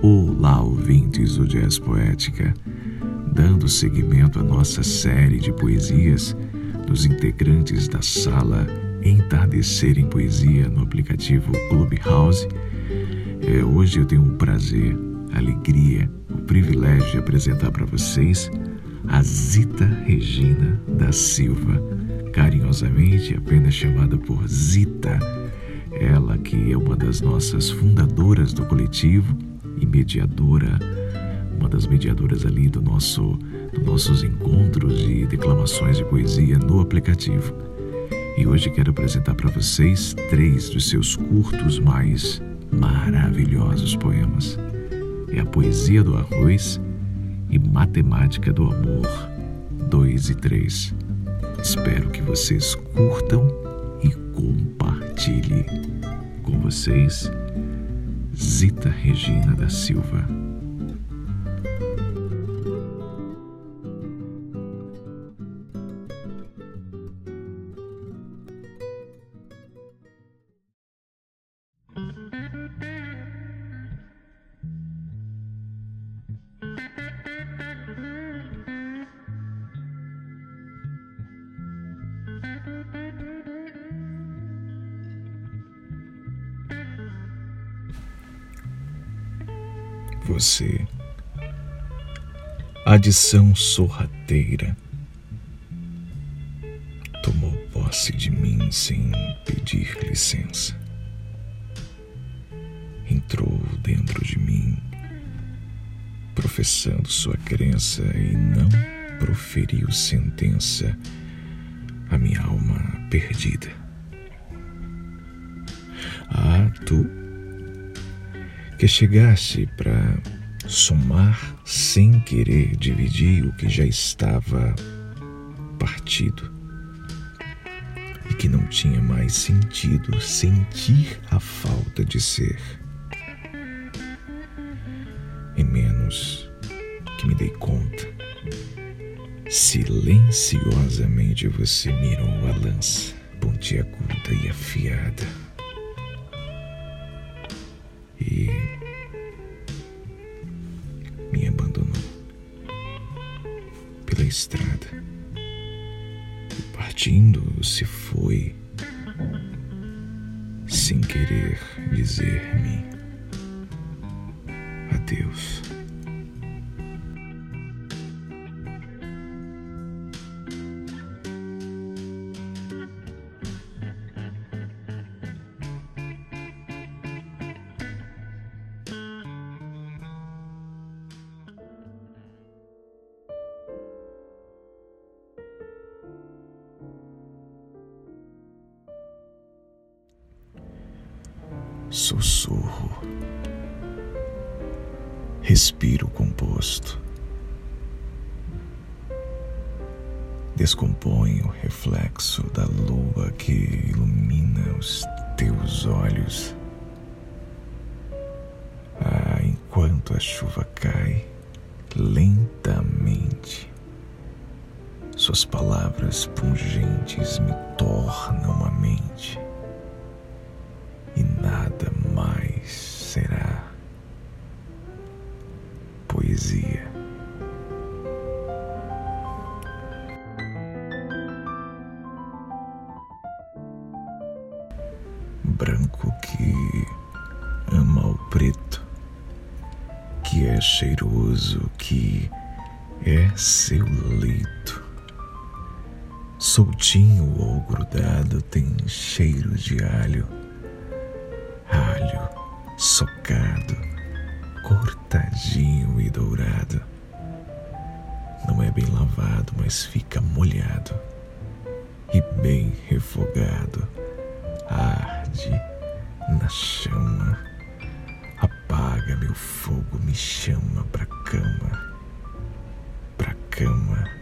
Olá, ouvintes do Jazz Poética. Dando seguimento à nossa série de poesias dos integrantes da sala Entardecer em Poesia no aplicativo Clubhouse, é, hoje eu tenho o prazer, a alegria, o privilégio de apresentar para vocês a Zita Regina da Silva, carinhosamente apenas chamada por Zita. Ela que é uma das nossas fundadoras do coletivo e mediadora, uma das mediadoras ali do nosso, dos nossos encontros e declamações de poesia no aplicativo. E hoje quero apresentar para vocês três dos seus curtos mais maravilhosos poemas. É a Poesia do Arroz e Matemática do Amor 2 e 3. Espero que vocês curtam e compartilhem. Com vocês, Zita Regina da Silva. Você, adição sorrateira, tomou posse de mim sem pedir licença. Entrou dentro de mim, professando sua crença e não proferiu sentença à minha alma perdida. Ah, tu que chegasse para somar sem querer dividir o que já estava partido e que não tinha mais sentido sentir a falta de ser. Em menos que me dei conta, silenciosamente você mirou a lança pontiaguda e afiada e pela estrada. E partindo se foi sem querer dizer-me adeus. Sussurro. Respiro composto. Descomponho o reflexo da lua que ilumina os teus olhos. Ah, enquanto a chuva cai lentamente, suas palavras pungentes me tornam a mente nada mais será poesia. Branco que ama o preto, que é cheiroso, que é seu leito. Soltinho ou grudado tem cheiro de alho alho socado, cortadinho e dourado. Não é bem lavado, mas fica molhado e bem refogado. Arde na chama, apaga meu fogo, me chama pra cama, pra cama